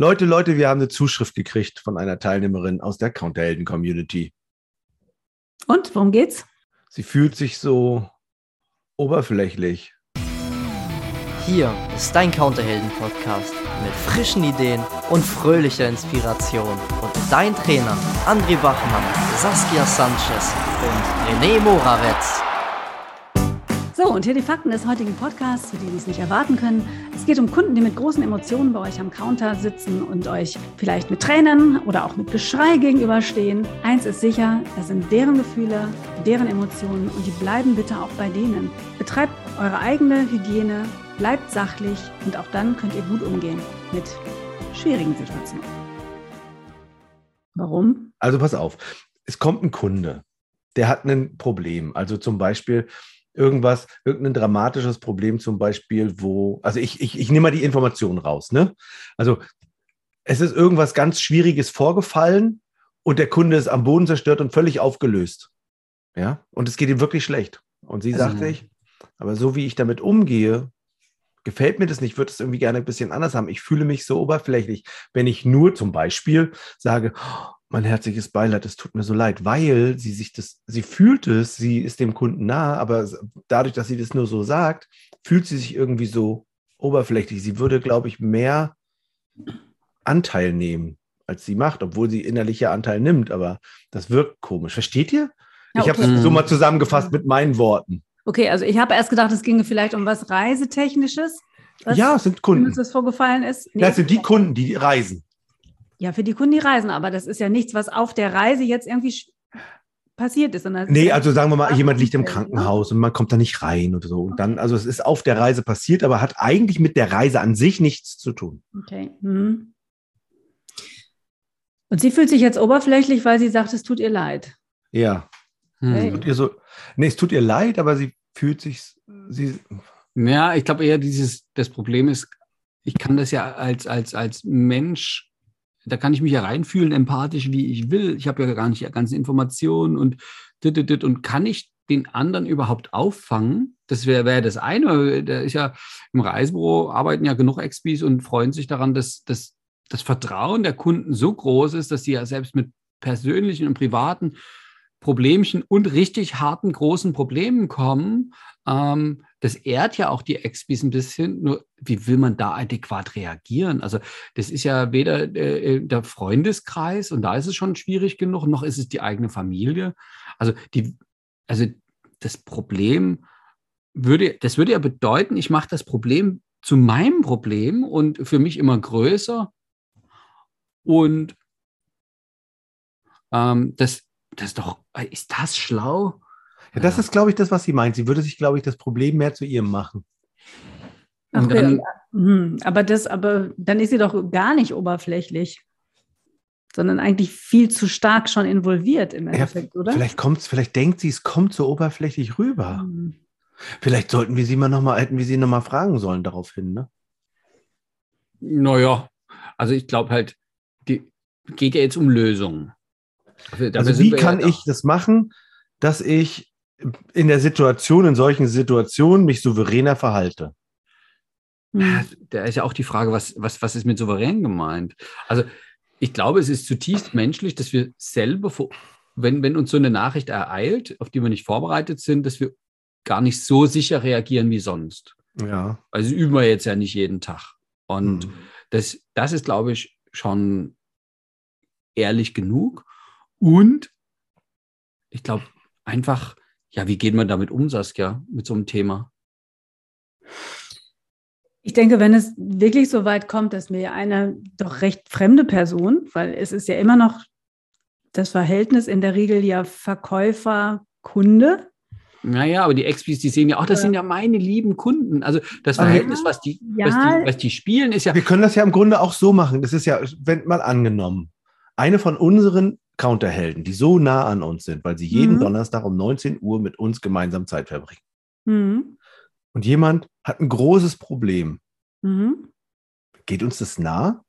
Leute, Leute, wir haben eine Zuschrift gekriegt von einer Teilnehmerin aus der Counterhelden-Community. Und worum geht's? Sie fühlt sich so oberflächlich. Hier ist dein Counterhelden-Podcast mit frischen Ideen und fröhlicher Inspiration. Und dein Trainer André Bachmann, Saskia Sanchez und René Morawetz. So, und hier die Fakten des heutigen Podcasts, für die Sie es nicht erwarten können. Es geht um Kunden, die mit großen Emotionen bei euch am Counter sitzen und euch vielleicht mit Tränen oder auch mit Geschrei gegenüberstehen. Eins ist sicher, es sind deren Gefühle, deren Emotionen und die bleiben bitte auch bei denen. Betreibt eure eigene Hygiene, bleibt sachlich und auch dann könnt ihr gut umgehen mit schwierigen Situationen. Warum? Also pass auf, es kommt ein Kunde, der hat ein Problem. Also zum Beispiel, irgendwas, irgendein dramatisches Problem zum Beispiel, wo, also ich, ich, ich nehme mal die Informationen raus, ne? Also es ist irgendwas ganz Schwieriges vorgefallen und der Kunde ist am Boden zerstört und völlig aufgelöst. Ja, und es geht ihm wirklich schlecht. Und sie also, sagte ich, aber so wie ich damit umgehe, gefällt mir das nicht, würde es irgendwie gerne ein bisschen anders haben. Ich fühle mich so oberflächlich, wenn ich nur zum Beispiel sage, mein herzliches Beileid, es tut mir so leid, weil sie sich das, sie fühlt es, sie ist dem Kunden nah, aber dadurch, dass sie das nur so sagt, fühlt sie sich irgendwie so oberflächlich. Sie würde, glaube ich, mehr Anteil nehmen, als sie macht, obwohl sie innerlicher Anteil nimmt, aber das wirkt komisch. Versteht ihr? Ja, okay. Ich habe es so mal zusammengefasst mit meinen Worten. Okay, also ich habe erst gedacht, es ginge vielleicht um was Reisetechnisches. Was ja, es sind Kunden. das vorgefallen ist. Nee, das sind die Kunden, die reisen. Ja, für die Kunden, die reisen, aber das ist ja nichts, was auf der Reise jetzt irgendwie passiert ist. nee, also sagen wir mal, jemand liegt im ne? Krankenhaus und man kommt da nicht rein oder so. Und dann, also es ist auf der Reise passiert, aber hat eigentlich mit der Reise an sich nichts zu tun. Okay. Hm. Und sie fühlt sich jetzt oberflächlich, weil sie sagt, es tut ihr leid. Ja. Hm. Tut ihr so, nee, es tut ihr leid, aber sie fühlt sich, sie. Ja, ich glaube eher dieses, das Problem ist, ich kann das ja als, als, als Mensch da kann ich mich ja reinfühlen, empathisch, wie ich will. Ich habe ja gar nicht die ganzen Informationen und und kann ich den anderen überhaupt auffangen? Das wäre wär das eine. Da ist ja im Reisebüro arbeiten ja genug Expis und freuen sich daran, dass, dass das Vertrauen der Kunden so groß ist, dass sie ja selbst mit persönlichen und privaten Problemchen und richtig harten großen Problemen kommen. Ähm, das ehrt ja auch die Expis ein bisschen. Nur wie will man da adäquat reagieren? Also das ist ja weder äh, äh, der Freundeskreis und da ist es schon schwierig genug, noch ist es die eigene Familie. Also die, also das Problem würde, das würde ja bedeuten, ich mache das Problem zu meinem Problem und für mich immer größer. Und ähm, das, das ist doch, ist das schlau? Ja, das ist, glaube ich, das, was sie meint. Sie würde sich, glaube ich, das Problem mehr zu ihrem machen. Okay, dann, hm, aber das, aber dann ist sie doch gar nicht oberflächlich, sondern eigentlich viel zu stark schon involviert im Endeffekt, ja, oder? Vielleicht kommt's, vielleicht denkt sie, es kommt so oberflächlich rüber. Hm. Vielleicht sollten wir sie mal noch mal, hätten wir sie noch mal fragen sollen daraufhin, ne? Naja, also ich glaube halt, die geht ja jetzt um Lösungen. Also wie kann ja ich das machen, dass ich in der Situation, in solchen Situationen mich souveräner verhalte? Hm. Da ist ja auch die Frage, was, was, was ist mit souverän gemeint? Also ich glaube, es ist zutiefst menschlich, dass wir selber, wenn, wenn uns so eine Nachricht ereilt, auf die wir nicht vorbereitet sind, dass wir gar nicht so sicher reagieren wie sonst. Ja. Also üben wir jetzt ja nicht jeden Tag. Und hm. das, das ist, glaube ich, schon ehrlich genug. Und ich glaube, einfach ja, wie geht man damit um, Saskia, mit so einem Thema? Ich denke, wenn es wirklich so weit kommt, dass mir eine doch recht fremde Person, weil es ist ja immer noch das Verhältnis in der Regel ja Verkäufer-Kunde. Naja, aber die Expis, die sehen ja, ach, das sind ja meine lieben Kunden. Also das Verhältnis, was die, ja. was die, was die spielen, ist ja. Wir können das ja im Grunde auch so machen. Das ist ja, wenn mal angenommen, eine von unseren Counterhelden, die so nah an uns sind, weil sie jeden mhm. Donnerstag um 19 Uhr mit uns gemeinsam Zeit verbringen. Mhm. Und jemand hat ein großes Problem. Mhm. Geht uns das nah?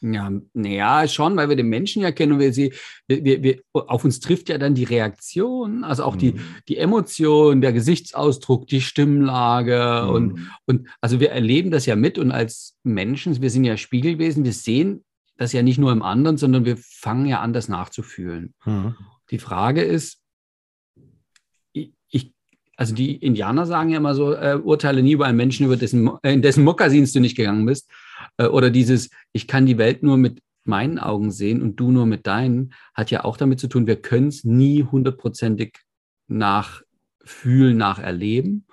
Ja, naja, schon, weil wir den Menschen ja kennen und wir sie, wir, wir, wir, auf uns trifft ja dann die Reaktion, also auch mhm. die, die Emotion, der Gesichtsausdruck, die Stimmlage mhm. und, und also wir erleben das ja mit und als Menschen, wir sind ja Spiegelwesen, wir sehen das ja nicht nur im anderen, sondern wir fangen ja an, das nachzufühlen. Mhm. Die Frage ist, ich, also die Indianer sagen ja immer so, äh, urteile nie über einen Menschen, über dessen, äh, in dessen Mokassins du nicht gegangen bist. Äh, oder dieses, ich kann die Welt nur mit meinen Augen sehen und du nur mit deinen, hat ja auch damit zu tun, wir können es nie hundertprozentig nachfühlen, nacherleben.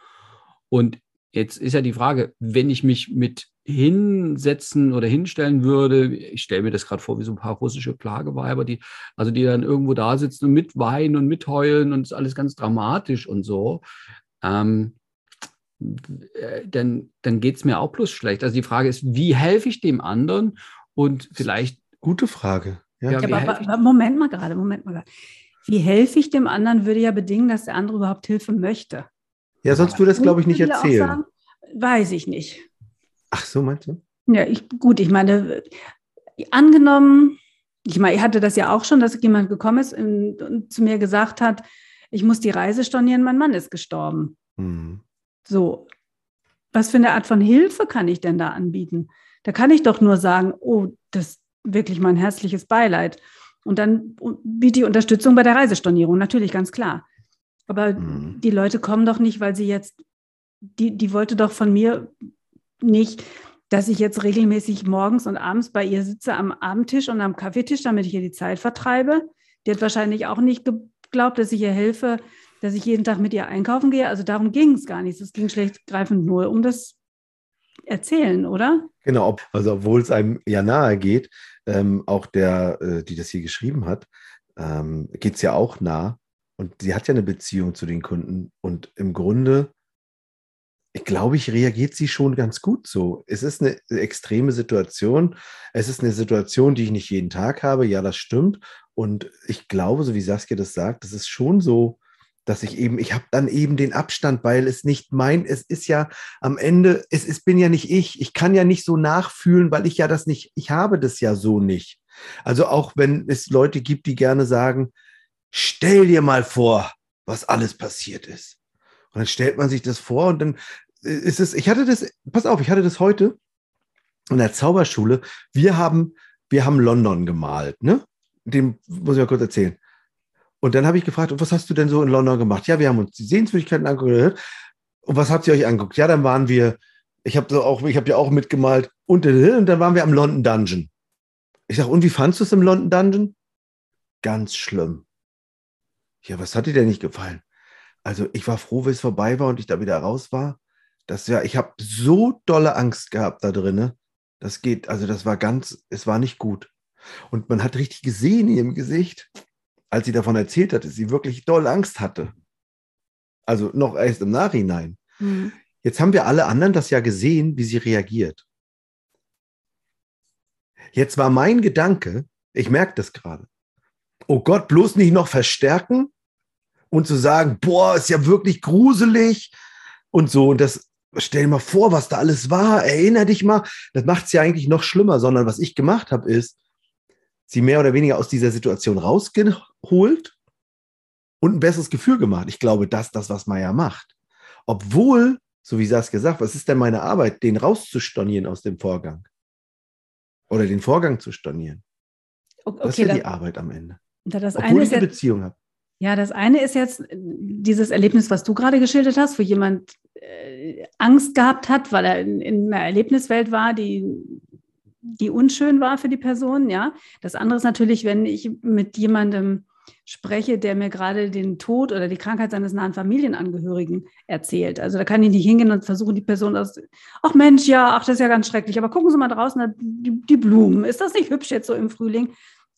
Und jetzt ist ja die Frage, wenn ich mich mit hinsetzen oder hinstellen würde, ich stelle mir das gerade vor wie so ein paar russische Plageweiber, die, also die dann irgendwo da sitzen und mitweinen und mitheulen und es ist alles ganz dramatisch und so, ähm, äh, dann, dann geht es mir auch bloß schlecht. Also die Frage ist, wie helfe ich dem anderen? Und vielleicht. Gute Frage. Ja, ja aber, aber, Moment mal gerade, Moment mal gerade. Wie helfe ich dem anderen, würde ja bedingen, dass der andere überhaupt Hilfe möchte. Ja, sonst würde das, glaube ich, nicht erzählen. Sagen, weiß ich nicht. Ach so, meinst du? Ja, ich, gut, ich meine, angenommen, ich meine, ich hatte das ja auch schon, dass jemand gekommen ist und zu mir gesagt hat, ich muss die Reise stornieren, mein Mann ist gestorben. Mhm. So, was für eine Art von Hilfe kann ich denn da anbieten? Da kann ich doch nur sagen, oh, das ist wirklich mein herzliches Beileid. Und dann biete ich Unterstützung bei der Reisestornierung, natürlich ganz klar. Aber mhm. die Leute kommen doch nicht, weil sie jetzt, die, die wollte doch von mir nicht, dass ich jetzt regelmäßig morgens und abends bei ihr sitze am Abendtisch und am Kaffeetisch, damit ich ihr die Zeit vertreibe. Die hat wahrscheinlich auch nicht geglaubt, dass ich ihr helfe, dass ich jeden Tag mit ihr einkaufen gehe. Also darum ging es gar nicht. Es ging schlechtgreifend nur um das Erzählen, oder? Genau, also obwohl es einem ja nahe geht, ähm, auch der, äh, die das hier geschrieben hat, ähm, geht es ja auch nah. Und sie hat ja eine Beziehung zu den Kunden. Und im Grunde, glaube ich, reagiert sie schon ganz gut so. Es ist eine extreme Situation. Es ist eine Situation, die ich nicht jeden Tag habe. Ja, das stimmt. Und ich glaube, so wie Saskia das sagt, das ist schon so, dass ich eben, ich habe dann eben den Abstand, weil es nicht mein, es ist ja am Ende, es ist, bin ja nicht ich, ich kann ja nicht so nachfühlen, weil ich ja das nicht, ich habe das ja so nicht. Also auch wenn es Leute gibt, die gerne sagen, stell dir mal vor, was alles passiert ist. Und dann stellt man sich das vor und dann es, ich hatte das, pass auf, ich hatte das heute in der Zauberschule. Wir haben, wir haben London gemalt, ne? Dem muss ich mal kurz erzählen. Und dann habe ich gefragt, was hast du denn so in London gemacht? Ja, wir haben uns die Sehenswürdigkeiten angeguckt. Und was habt ihr euch angeguckt? Ja, dann waren wir, ich habe so auch, ich habe ja auch mitgemalt und, und dann waren wir am London Dungeon. Ich sage, und wie fandest du es im London Dungeon? Ganz schlimm. Ja, was hat dir denn nicht gefallen? Also ich war froh, wie es vorbei war und ich da wieder raus war. Das ja, ich habe so dolle Angst gehabt da drinnen. Das geht, also das war ganz, es war nicht gut. Und man hat richtig gesehen in ihrem Gesicht, als sie davon erzählt hatte, sie wirklich doll Angst hatte. Also noch erst im Nachhinein. Mhm. Jetzt haben wir alle anderen das ja gesehen, wie sie reagiert. Jetzt war mein Gedanke, ich merke das gerade, oh Gott, bloß nicht noch verstärken und zu sagen, boah, ist ja wirklich gruselig und so. Und das, stell dir mal vor, was da alles war, erinner dich mal. Das macht es ja eigentlich noch schlimmer, sondern was ich gemacht habe, ist, sie mehr oder weniger aus dieser Situation rausgeholt und ein besseres Gefühl gemacht. Ich glaube, das ist das, was Maya macht. Obwohl, so wie Sas gesagt, was ist denn meine Arbeit, den rauszustornieren aus dem Vorgang? Oder den Vorgang zu stornieren. Okay, das ist ja die Arbeit am Ende. Das Obwohl ich eine Beziehung habe. Ja, das eine ist jetzt dieses Erlebnis, was du gerade geschildert hast, wo jemand äh, Angst gehabt hat, weil er in, in, einer Erlebniswelt war, die die unschön war für die Person, ja. Das andere ist natürlich, wenn ich mit jemandem spreche, der mir gerade den Tod oder die Krankheit seines nahen Familienangehörigen erzählt. Also da kann ich nicht hingehen und versuchen, die Person aus, ach Mensch, ja, ach, das ist ja ganz schrecklich, aber gucken Sie mal draußen, die, die Blumen, ist das nicht hübsch jetzt so im Frühling?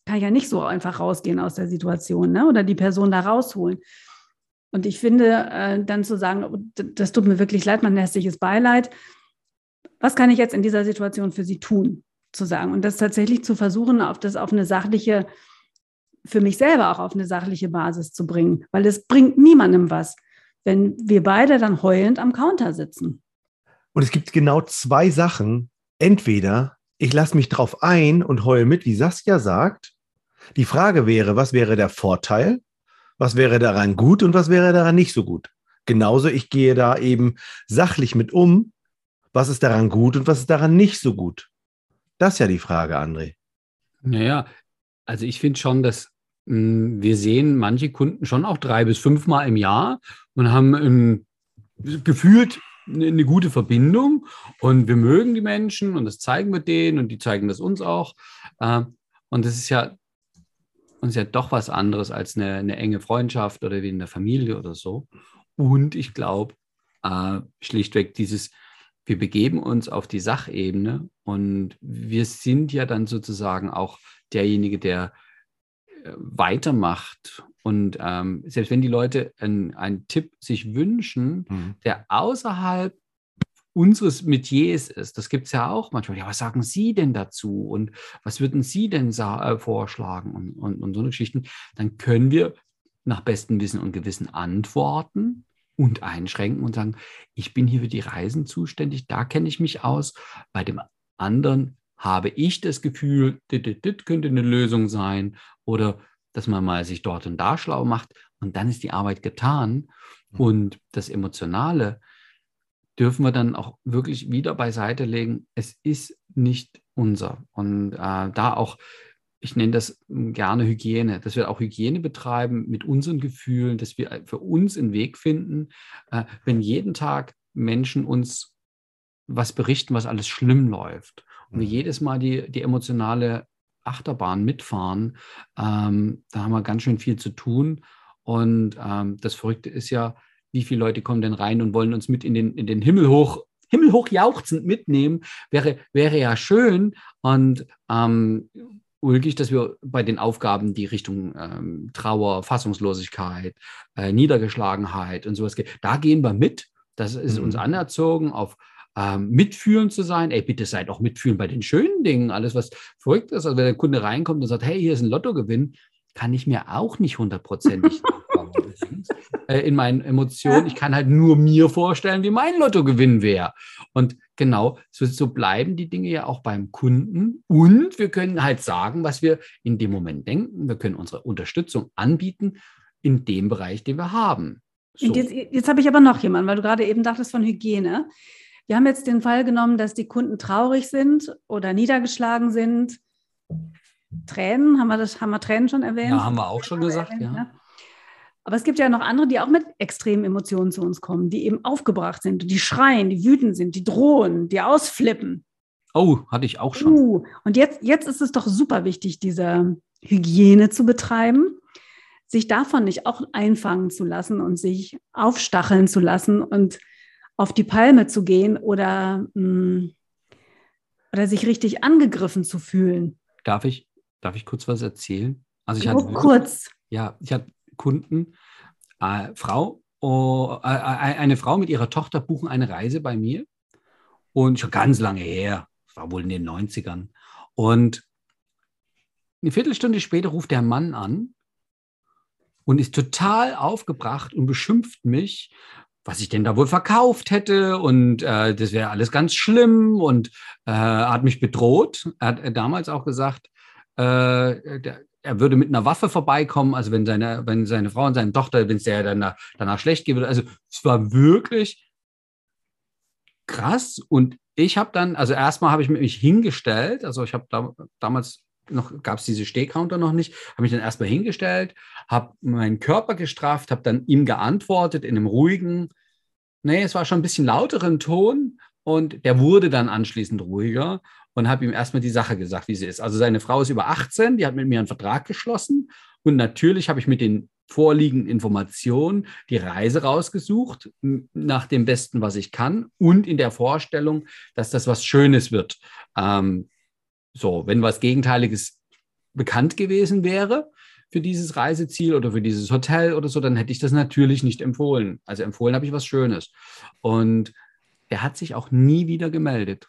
Kann ich ja nicht so einfach rausgehen aus der Situation, ne? Oder die Person da rausholen. Und ich finde, äh, dann zu sagen, oh, das tut mir wirklich leid, mein herzliches Beileid. Was kann ich jetzt in dieser Situation für Sie tun? zu sagen und das tatsächlich zu versuchen, auf das auf eine sachliche, für mich selber auch auf eine sachliche Basis zu bringen, weil es bringt niemandem was, wenn wir beide dann heulend am Counter sitzen. Und es gibt genau zwei Sachen. Entweder ich lasse mich drauf ein und heule mit, wie Saskia sagt. Die Frage wäre, was wäre der Vorteil? Was wäre daran gut und was wäre daran nicht so gut? Genauso, ich gehe da eben sachlich mit um. Was ist daran gut und was ist daran nicht so gut? Das ist ja die Frage, André. Naja, also ich finde schon, dass mh, hm, wir sehen manche Kunden schon auch drei bis fünfmal im Jahr und haben ähm, gefühlt eine, eine gute Verbindung und wir mögen die Menschen und das zeigen wir denen und die zeigen das uns auch. Äh, und das ist ja uns ja doch was anderes als eine, eine, enge Freundschaft oder wie in der Familie oder so. Und ich glaube, äh, schlichtweg dieses, wir begeben uns auf die Sachebene und wir sind ja dann sozusagen auch derjenige, der äh, weitermacht. Und ähm, selbst wenn die Leute einen Tipp sich wünschen, mhm. der außerhalb unseres Metiers ist, das gibt es ja auch manchmal. Ja, was sagen Sie denn dazu? Und was würden Sie denn äh, vorschlagen? Und, und, und so eine Geschichten. Dann können wir nach bestem Wissen und Gewissen antworten und einschränken und sagen, ich bin hier für die Reisen zuständig, da kenne ich mich aus. Bei dem anderen habe ich das Gefühl, dit, dit, dit könnte eine Lösung sein oder dass man mal sich dort und da schlau macht und dann ist die Arbeit getan mhm. und das Emotionale dürfen wir dann auch wirklich wieder beiseite legen. Es ist nicht unser und äh, da auch ich nenne das gerne Hygiene, dass wir auch Hygiene betreiben mit unseren Gefühlen, dass wir für uns einen Weg finden, äh, wenn jeden Tag Menschen uns was berichten, was alles schlimm läuft und wir mhm. jedes Mal die, die emotionale Achterbahn mitfahren, ähm, da haben wir ganz schön viel zu tun. Und ähm, das Verrückte ist ja, wie viele Leute kommen denn rein und wollen uns mit in den, in den Himmel hoch, himmelhoch jauchzend mitnehmen, wäre, wäre ja schön. Und ähm, ulkig, dass wir bei den Aufgaben, die Richtung ähm, Trauer, Fassungslosigkeit, äh, Niedergeschlagenheit und sowas gehen, da gehen wir mit. Das ist mhm. uns anerzogen, auf ähm, mitfühlend zu sein. Ey, bitte seid auch mitfühlend bei den schönen Dingen, alles, was verrückt ist. Also wenn der Kunde reinkommt und sagt, hey, hier ist ein Lottogewinn, kann ich mir auch nicht hundertprozentig äh, in meinen Emotionen. Ich kann halt nur mir vorstellen, wie mein Lottogewinn wäre. Und genau, so, so bleiben die Dinge ja auch beim Kunden. Und wir können halt sagen, was wir in dem Moment denken. Wir können unsere Unterstützung anbieten in dem Bereich, den wir haben. So. Jetzt, jetzt habe ich aber noch jemanden, weil du gerade eben dachtest von Hygiene. Wir haben jetzt den Fall genommen, dass die Kunden traurig sind oder niedergeschlagen sind. Tränen, haben wir das, haben wir Tränen schon erwähnt? Ja, haben wir auch schon gesagt, erwähnt, ja. Ne? Aber es gibt ja noch andere, die auch mit extremen Emotionen zu uns kommen, die eben aufgebracht sind, die schreien, die wütend sind, die drohen, die ausflippen. Oh, hatte ich auch schon. Uh, und jetzt, jetzt ist es doch super wichtig, diese Hygiene zu betreiben, sich davon nicht auch einfangen zu lassen und sich aufstacheln zu lassen und auf die Palme zu gehen oder, mh, mm, oder sich richtig angegriffen zu fühlen. Darf ich, darf ich kurz was erzählen? Also ich hatte wirklich, kurz. Ja, ich hatte Kunden, äh, Frau, oh, äh, äh, eine Frau mit ihrer Tochter buchen eine Reise bei mir und schon ganz lange her, war wohl in den 90ern. Und eine Viertelstunde später ruft der Mann an und ist total aufgebracht und beschimpft mich, was ich denn da wohl verkauft hätte und äh, das wäre alles ganz schlimm und äh, hat mich bedroht. Er hat damals auch gesagt, äh, der, er würde mit einer Waffe vorbeikommen, also wenn seine, wenn seine Frau und seine Tochter, wenn es der danach, danach schlecht würde. Also es war wirklich krass und ich habe dann, also erstmal habe ich mich hingestellt, also ich habe da, damals noch gab es diese Stehcounter noch nicht, habe mich dann erstmal hingestellt, habe meinen Körper gestrafft, habe dann ihm geantwortet in einem ruhigen, nee, es war schon ein bisschen lauteren Ton und der wurde dann anschließend ruhiger und habe ihm erstmal die Sache gesagt, wie sie ist. Also seine Frau ist über 18, die hat mit mir einen Vertrag geschlossen und natürlich habe ich mit den vorliegenden Informationen die Reise rausgesucht, nach dem Besten, was ich kann und in der Vorstellung, dass das was Schönes wird. Ähm, so, wenn was Gegenteiliges bekannt gewesen wäre für dieses Reiseziel oder für dieses Hotel oder so, dann hätte ich das natürlich nicht empfohlen. Also empfohlen habe ich was Schönes. Und er hat sich auch nie wieder gemeldet.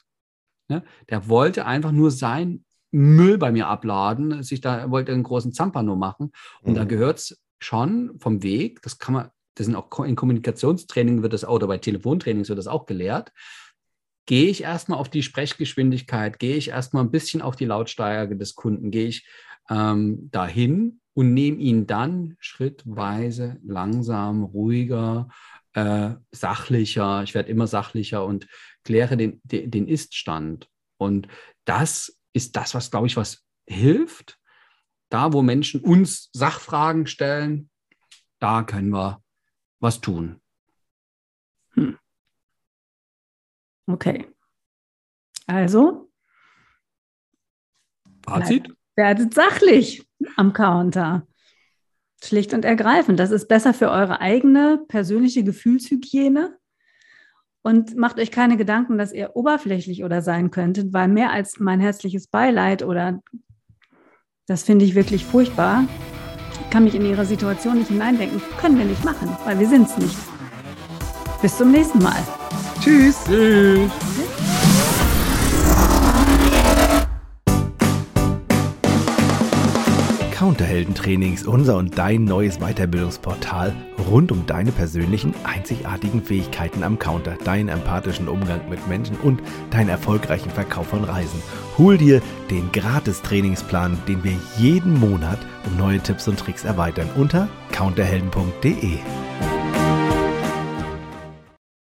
Ne? Der wollte einfach nur sein Müll bei mir abladen, sich da er wollte einen großen Zampano machen. Und mhm. da gehört es schon vom Weg, das kann man, das sind auch in Kommunikationstraining wird das auch, oder bei Telefontrainings wird das auch gelehrt, gehe ich erstmal auf die Sprechgeschwindigkeit, gehe ich erstmal ein bisschen auf die Lautstärke des Kunden, gehe ich ähm, dahin und nehme ihn dann schrittweise langsam, ruhiger, äh, sachlicher, ich werde immer sachlicher und kläre den, den, Iststand. Und das ist das, was, glaube ich, was hilft. Da, wo Menschen uns Sachfragen stellen, da können wir was tun. Hm. Okay. Also. Fazit? Werdet sachlich am Counter. Schlicht und ergreifend. Das ist besser für eure eigene persönliche Gefühlshygiene. Und macht euch keine Gedanken, dass ihr oberflächlich oder sein könntet, weil mehr als mein herzliches Beileid oder das finde ich wirklich furchtbar. Ich kann mich in ihre Situation nicht hineindenken. Können wir nicht machen, weil wir sind es nicht. Bis zum nächsten Mal. Tschüss. Tschüss. Counterheldentrainings, unser und dein neues Weiterbildungsportal rund um deine persönlichen, einzigartigen Fähigkeiten am Counter, deinen empathischen Umgang mit Menschen und deinen erfolgreichen Verkauf von Reisen. Hol dir den gratis Trainingsplan, den wir jeden Monat um neue Tipps und Tricks erweitern unter counterhelden.de.